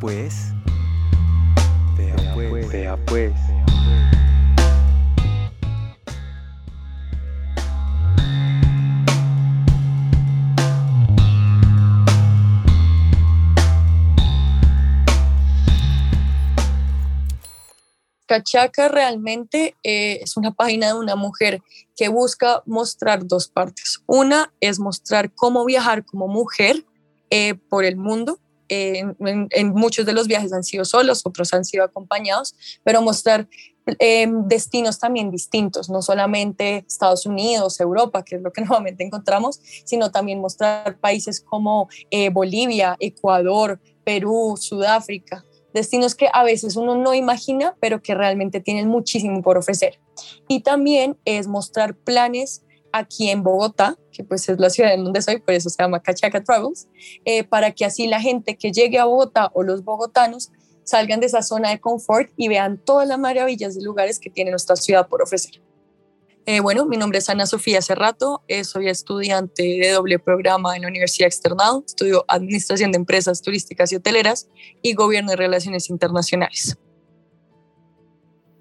pues. Vea pues. Vea pues. Cachaca realmente eh, es una página de una mujer que busca mostrar dos partes. Una es mostrar cómo viajar como mujer eh, por el mundo. En, muchos de los viajes han sido solos, otros han sido acompañados, pero mostrar em, destinos también distintos, no solamente Estados Unidos, Europa, que es lo que normalmente encontramos, sino también mostrar países como eh, Bolivia, Ecuador, Perú, Sudáfrica destinos que a veces uno no imagina, pero que realmente tienen muchísimo por ofrecer. Y también es mostrar planes aquí en Bogotá, que pues es la ciudad en donde soy, por eso se llama Cachaca Travels, eh, para que así la gente que llegue a Bogotá o los bogotanos salgan de esa zona de confort y vean todas las maravillas de lugares que tiene nuestra ciudad por ofrecer. Eh, bueno, mi nombre es Ana Sofía Cerrato, eh, soy estudiante de doble programa en la Universidad Externado, estudio Administración de Empresas Turísticas y Hoteleras y Gobierno y Relaciones Internacionales.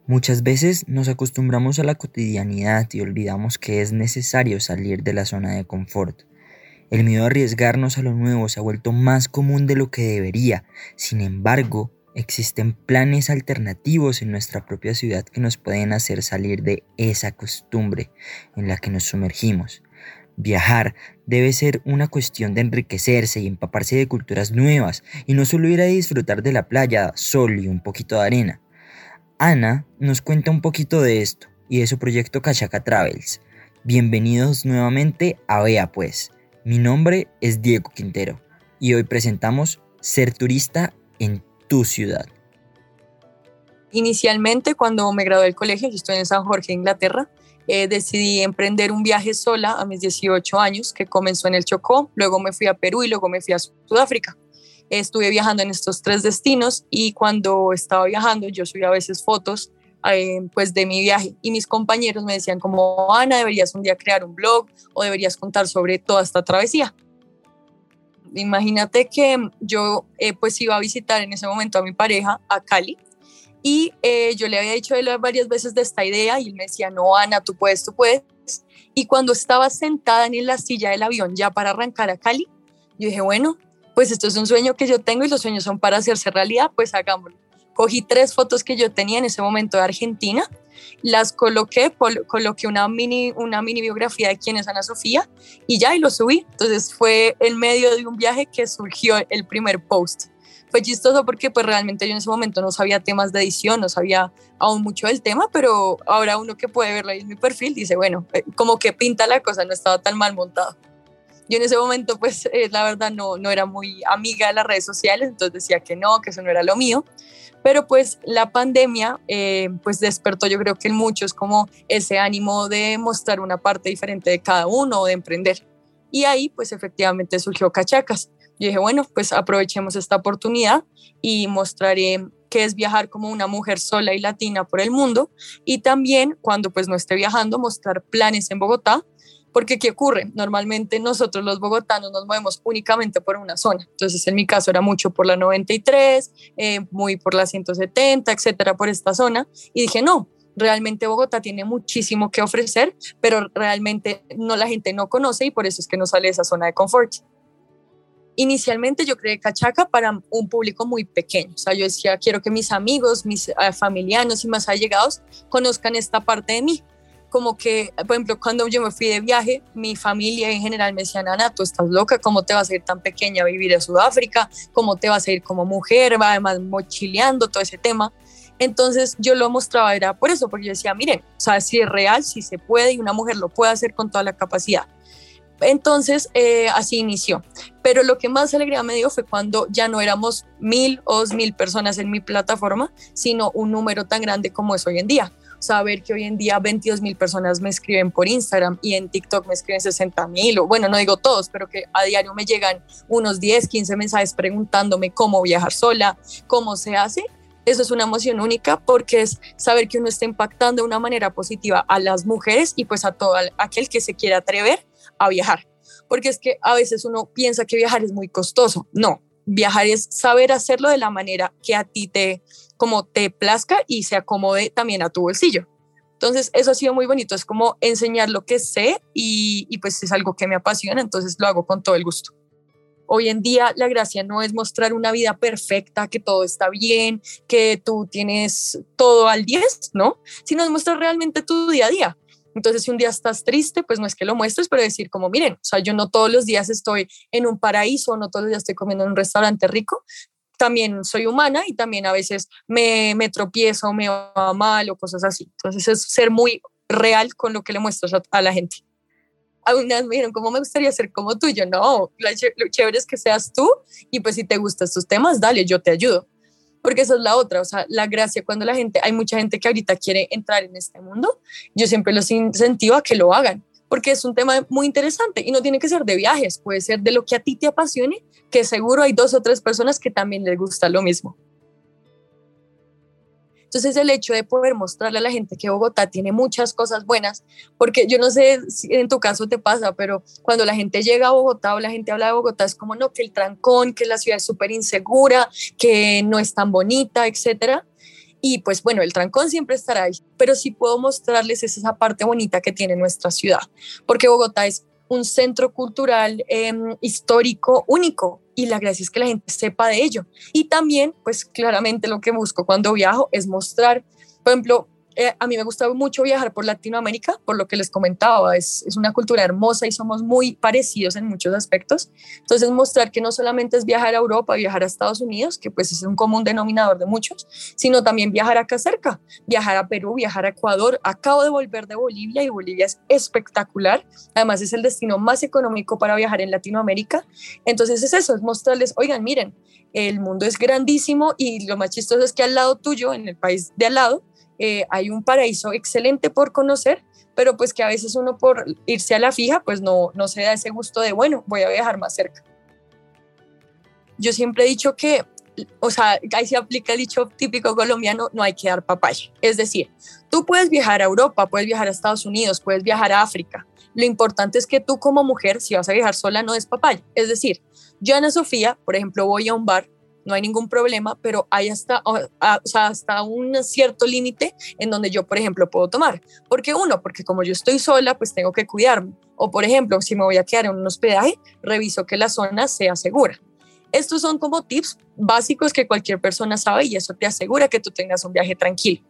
Muchas veces nos acostumbramos a la cotidianidad y olvidamos que es necesario salir de la zona de confort. El miedo a arriesgarnos a lo nuevo se ha vuelto más común de lo que debería. Sin embargo, Existen planes alternativos en nuestra propia ciudad que nos pueden hacer salir de esa costumbre en la que nos sumergimos. Viajar debe ser una cuestión de enriquecerse y empaparse de culturas nuevas y no solo ir a disfrutar de la playa, sol y un poquito de arena. Ana nos cuenta un poquito de esto y de su proyecto Cachaca Travels. Bienvenidos nuevamente a Vea Pues. Mi nombre es Diego Quintero y hoy presentamos Ser Turista en tu ciudad? Inicialmente, cuando me gradué del colegio, yo estoy en San Jorge, Inglaterra, eh, decidí emprender un viaje sola a mis 18 años, que comenzó en el Chocó, luego me fui a Perú y luego me fui a Sudáfrica. Estuve viajando en estos tres destinos y cuando estaba viajando yo subía a veces fotos eh, pues de mi viaje y mis compañeros me decían como Ana deberías un día crear un blog o deberías contar sobre toda esta travesía imagínate que yo eh, pues iba a visitar en ese momento a mi pareja a Cali y eh, yo le había dicho a él varias veces de esta idea y él me decía, no, Ana, tú puedes, tú puedes. Y cuando estaba sentada en la silla del avión ya para arrancar a Cali, yo dije, bueno, pues esto es un sueño que yo tengo y los sueños son para hacerse realidad, pues hagámoslo. Cogí tres fotos que yo tenía en ese momento de Argentina las coloqué, coloqué una mini, una mini biografía de quién es Ana Sofía y ya, y lo subí. Entonces fue en medio de un viaje que surgió el primer post. Fue chistoso porque pues realmente yo en ese momento no sabía temas de edición, no sabía aún mucho del tema, pero ahora uno que puede verlo ahí en mi perfil dice, bueno, eh, como que pinta la cosa, no estaba tan mal montado. Yo en ese momento pues eh, la verdad no, no era muy amiga de las redes sociales, entonces decía que no, que eso no era lo mío pero pues la pandemia eh, pues despertó yo creo que en muchos como ese ánimo de mostrar una parte diferente de cada uno o de emprender. Y ahí pues efectivamente surgió Cachacas. Yo dije, bueno, pues aprovechemos esta oportunidad y mostraré qué es viajar como una mujer sola y latina por el mundo y también cuando pues no esté viajando mostrar planes en Bogotá porque, ¿qué ocurre? Normalmente nosotros los bogotanos nos movemos únicamente por una zona. Entonces, en mi caso era mucho por la 93, eh, muy por la 170, etcétera, por esta zona. Y dije, no, realmente Bogotá tiene muchísimo que ofrecer, pero realmente no la gente no conoce y por eso es que no sale de esa zona de confort. Inicialmente yo creé Cachaca para un público muy pequeño, o sea, yo decía, quiero que mis amigos, mis uh, familianos y más allegados conozcan esta parte de mí, como que, por ejemplo, cuando yo me fui de viaje, mi familia en general me decía, Ana, tú estás loca, ¿cómo te vas a ir tan pequeña a vivir a Sudáfrica? ¿Cómo te vas a ir como mujer? Va además mochileando, todo ese tema. Entonces yo lo mostraba, era por eso, porque yo decía, miren, o sea, si es real, si se puede y una mujer lo puede hacer con toda la capacidad. Entonces, eh, así inició. Pero lo que más alegría me dio fue cuando ya no éramos mil o dos mil personas en mi plataforma, sino un número tan grande como es hoy en día saber que hoy en día 22 mil personas me escriben por Instagram y en TikTok me escriben 60 mil, o bueno, no digo todos, pero que a diario me llegan unos 10, 15 mensajes preguntándome cómo viajar sola, cómo se hace. Eso es una emoción única porque es saber que uno está impactando de una manera positiva a las mujeres y pues a todo aquel que se quiera atrever a viajar. Porque es que a veces uno piensa que viajar es muy costoso. No, viajar es saber hacerlo de la manera que a ti te, como te plazca y se acomode también a tu bolsillo. Entonces, eso ha sido muy bonito, es como enseñar lo que sé y, y pues es algo que me apasiona, entonces lo hago con todo el gusto. Hoy en día la gracia no es mostrar una vida perfecta, que todo está bien, que tú tienes todo al 10, ¿no? Sino es mostrar realmente tu día a día. Entonces, si un día estás triste, pues no es que lo muestres, pero decir como, miren, o sea, yo no todos los días estoy en un paraíso, no todos los días estoy comiendo en un restaurante rico, también soy humana y también a veces me, me tropiezo, me va mal o cosas así. Entonces, es ser muy real con lo que le muestras a la gente algunas me dijeron, ¿cómo me gustaría ser como tú? Yo, no, lo chévere es que seas tú y pues si te gustan estos temas, dale, yo te ayudo. Porque esa es la otra, o sea, la gracia cuando la gente, hay mucha gente que ahorita quiere entrar en este mundo, yo siempre los incentivo a que lo hagan, porque es un tema muy interesante y no tiene que ser de viajes, puede ser de lo que a ti te apasione, que seguro hay dos o tres personas que también les gusta lo mismo. Entonces el hecho de poder mostrarle a la gente que Bogotá tiene muchas cosas buenas, porque yo no sé si en tu caso te pasa, pero cuando la gente llega a Bogotá o la gente habla de Bogotá es como no, que el trancón, que la ciudad es súper insegura, que no es tan bonita, etcétera. Y pues bueno, el trancón siempre estará ahí, pero sí puedo mostrarles esa parte bonita que tiene nuestra ciudad, porque Bogotá es un centro cultural em, histórico único y la gracia es que la gente sepa de ello. Y también, pues claramente lo que busco cuando viajo es mostrar, por ejemplo, eh, a mí me gusta mucho viajar por Latinoamérica, por lo que les comentaba, es, es, una cultura hermosa y somos muy parecidos en muchos aspectos. Entonces, mostrar que no solamente es viajar a Europa, viajar a Estados Unidos, que pues es un común denominador de muchos, sino también viajar acá cerca, viajar a Perú, viajar a Ecuador. Acabo de volver de Bolivia y Bolivia es espectacular. Además, es el destino más económico para viajar en Latinoamérica. Entonces, es eso, es mostrarles, oigan, miren, el mundo es grandísimo y lo más chistoso es que al lado tuyo, en el país de al lado, eh, hay un paraíso excelente por conocer, pero pues que a veces uno por irse a la fija, pues no, no se da ese gusto de, bueno, voy a viajar más cerca. Yo siempre he dicho que, o sea, ahí se aplica el dicho típico colombiano, no hay que dar papaya. Es decir, tú puedes viajar a Europa, puedes viajar a Estados Unidos, puedes viajar a África. Lo importante es que tú como mujer, si vas a viajar sola, no des papaya. Es decir, yo, Ana Sofía, por ejemplo, voy a un bar no hay ningún problema, pero hay hasta, hasta un cierto límite en donde yo, por ejemplo, puedo tomar. Porque uno, porque como yo estoy sola, pues tengo que cuidarme. O, por ejemplo, si me voy a quedar en un hospedaje, reviso que la zona sea segura. Estos son como tips básicos que cualquier persona sabe y eso te asegura que tú tengas un viaje tranquilo.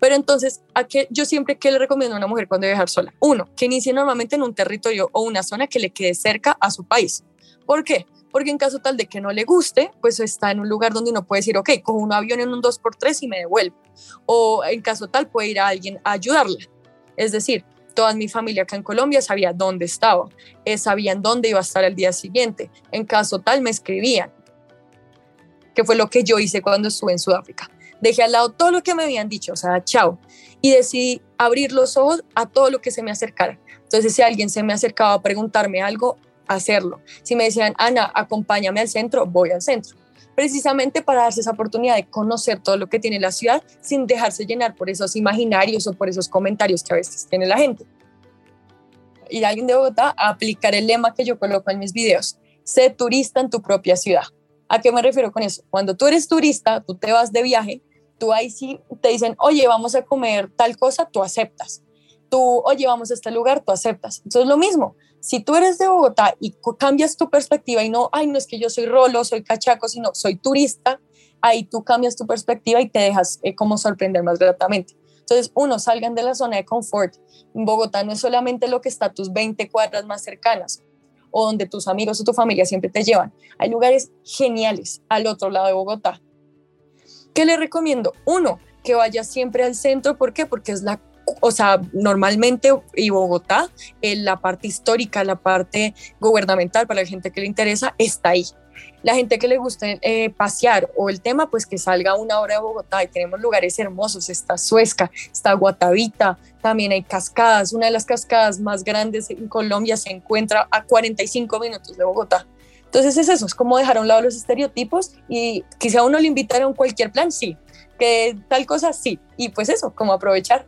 Pero entonces, ¿a qué yo siempre que le recomiendo a una mujer cuando viajar sola? Uno, que inicie normalmente en un territorio o una zona que le quede cerca a su país. ¿Por qué? Porque en caso tal de que no le guste, pues está en un lugar donde uno puede decir, ok, cojo un avión en un 2x3 y me devuelvo. O en caso tal puede ir a alguien a ayudarla. Es decir, toda mi familia acá en Colombia sabía dónde estaba, eh, sabían dónde iba a estar el día siguiente. En caso tal me escribían, que fue lo que yo hice cuando estuve en Sudáfrica. Dejé al lado todo lo que me habían dicho, o sea, chao, y decidí abrir los ojos a todo lo que se me acercara. Entonces, si alguien se me acercaba a preguntarme algo, hacerlo. Si me decían, Ana, acompáñame al centro, voy al centro. Precisamente para darse esa oportunidad de conocer todo lo que tiene la ciudad sin dejarse llenar por esos imaginarios o por esos comentarios que a veces tiene la gente. Y alguien de Bogotá a aplicar el lema que yo coloco en mis videos, sé turista en tu propia ciudad. ¿A qué me refiero con eso? Cuando tú eres turista, tú te vas de viaje, tú ahí sí te dicen, oye, vamos a comer tal cosa, tú aceptas. Tú, oye, vamos a este lugar, tú aceptas. Entonces, lo mismo, si tú eres de Bogotá y cambias tu perspectiva y no, ay, no es que yo soy rolo, soy cachaco, sino soy turista, ahí tú cambias tu perspectiva y te dejas eh, como sorprender más gratamente. Entonces, uno, salgan de la zona de confort. Bogotá no es solamente lo que está a tus 20 cuadras más cercanas o donde tus amigos o tu familia siempre te llevan. Hay lugares geniales al otro lado de Bogotá. ¿Qué le recomiendo? Uno, que vaya siempre al centro. ¿Por qué? Porque es la o sea, normalmente y Bogotá, en la parte histórica, la parte gubernamental para la gente que le interesa, está ahí. La gente que le gusta eh, pasear o el tema, pues que salga una hora de Bogotá y tenemos lugares hermosos, está Suezca, está Guatavita, también hay cascadas, una de las cascadas más grandes en Colombia se encuentra a 45 minutos de Bogotá. Entonces es eso, es como dejar a un lado los estereotipos y quizá uno le un cualquier plan, sí, que tal cosa, sí, y pues eso, como aprovechar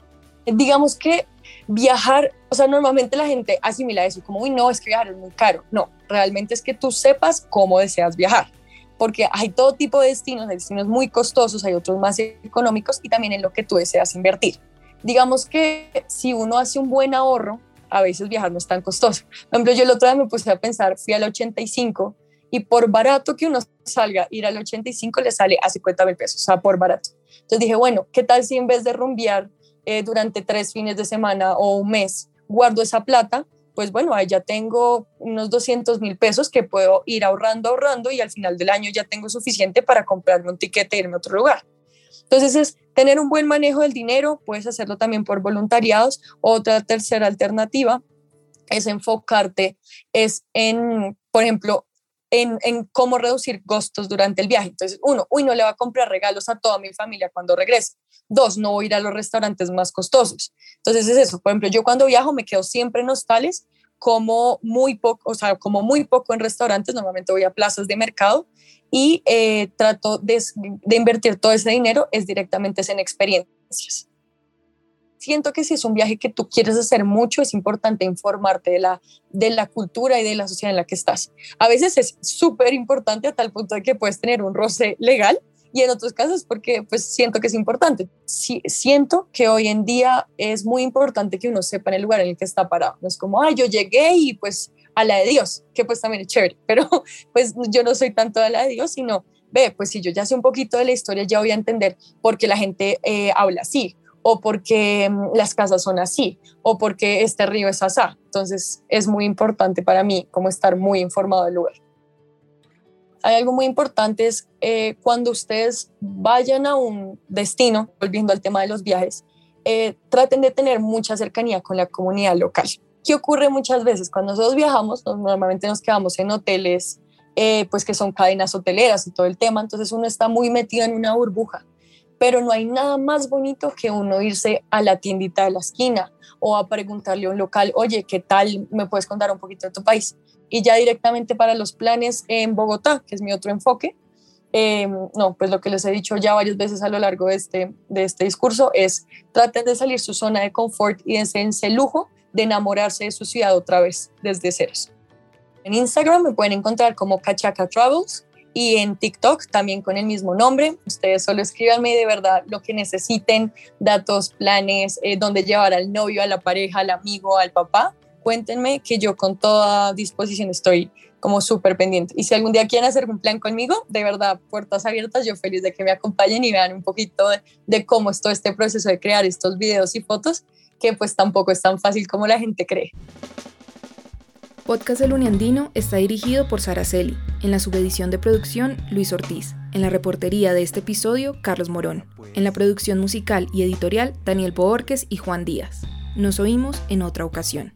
digamos que viajar, o sea, normalmente la gente asimila eso como, uy, no, es que viajar es muy caro. No, realmente es que tú sepas cómo deseas viajar. porque hay todo tipo de destinos, hay destinos muy costosos, hay otros más económicos y también en lo que tú deseas invertir. Digamos que si uno hace un buen ahorro, a veces viajar no es tan costoso. Por ejemplo, yo el otro día me puse a pensar, fui al 85 y por barato que uno salga, ir al 85 le sale a 50 mil pesos, o sea, por barato. Entonces dije, bueno, ¿qué tal si en vez de rumbear eh, durante tres fines de semana o un mes, guardo esa plata? Pues bueno, ahí ya tengo unos 200 mil pesos que puedo ir ahorrando, ahorrando y al final del año ya tengo suficiente para comprarme un tiquete e irme a otro lugar. Entonces es tener un buen manejo del dinero, puedes hacerlo también por voluntariados. Otra tercera alternativa es enfocarte es en, por ejemplo, en, cómo reducir costos durante el viaje. Entonces, uno, uy, no le va a comprar regalos a toda mi familia cuando regrese. Dos, no voy a ir a los restaurantes más costosos. Entonces, es eso. Por ejemplo, yo cuando viajo me quedo siempre en hostales, como muy poco, o sea, como muy poco en restaurantes. Normalmente voy a plazas de mercado y eh, trato de, de, invertir todo ese dinero es directamente en experiencias. Siento que si es un viaje que tú quieres hacer mucho, es importante informarte de la, de la cultura y de la sociedad en la que estás. A veces es súper importante a tal punto de que puedes tener un roce legal y en otros casos porque pues siento que es importante. Sí, siento que hoy en día es muy importante que uno sepa en el lugar en el que está parado. No es como, ay, yo llegué y pues a la de Dios, que pues también es chévere, pero pues yo no soy tanto a la de Dios, sino, ve, pues si yo ya sé un poquito de la historia, ya voy a entender por qué la gente eh, habla así, o porque mm, las casas son así, o porque este río es asá. Entonces es muy importante para mí como estar muy informado del lugar. Hay algo muy importante es eh, cuando ustedes vayan a un destino, volviendo al tema de los viajes, eh, traten de tener mucha cercanía con la comunidad local. ¿Qué ocurre muchas veces? Cuando nosotros viajamos, normalmente nos quedamos en hoteles, eh, pues que son cadenas hoteleras y todo el tema, entonces uno está muy metido en una burbuja, pero no hay nada más bonito que uno irse a la tiendita de la esquina o a preguntarle a un local, oye, ¿qué tal? ¿Me puedes contar un poquito de tu país? Y ya directamente para los planes en Bogotá, que es mi otro enfoque, eh, no, pues lo que les he dicho ya varias veces a lo largo de este, de este discurso es traten de salir su zona de confort y de ese lujo de enamorarse de su ciudad otra vez desde ceros. En Instagram me pueden encontrar como Cachaca Travels y en TikTok también con el mismo nombre. Ustedes solo escríbanme de verdad lo que necesiten, datos, planes, eh, dónde llevar al novio, a la pareja, al amigo, al papá. Cuéntenme que yo con toda disposición estoy como súper pendiente. Y si algún día quieren hacer un plan conmigo, de verdad, puertas abiertas, yo feliz de que me acompañen y vean un poquito de, de cómo es todo este proceso de crear estos videos y fotos que pues tampoco es tan fácil como la gente cree. Podcast El Uniandino está dirigido por Sara Celi, en la subedición de producción Luis Ortiz, en la reportería de este episodio Carlos Morón, en la producción musical y editorial Daniel Boorques y Juan Díaz. Nos oímos en otra ocasión.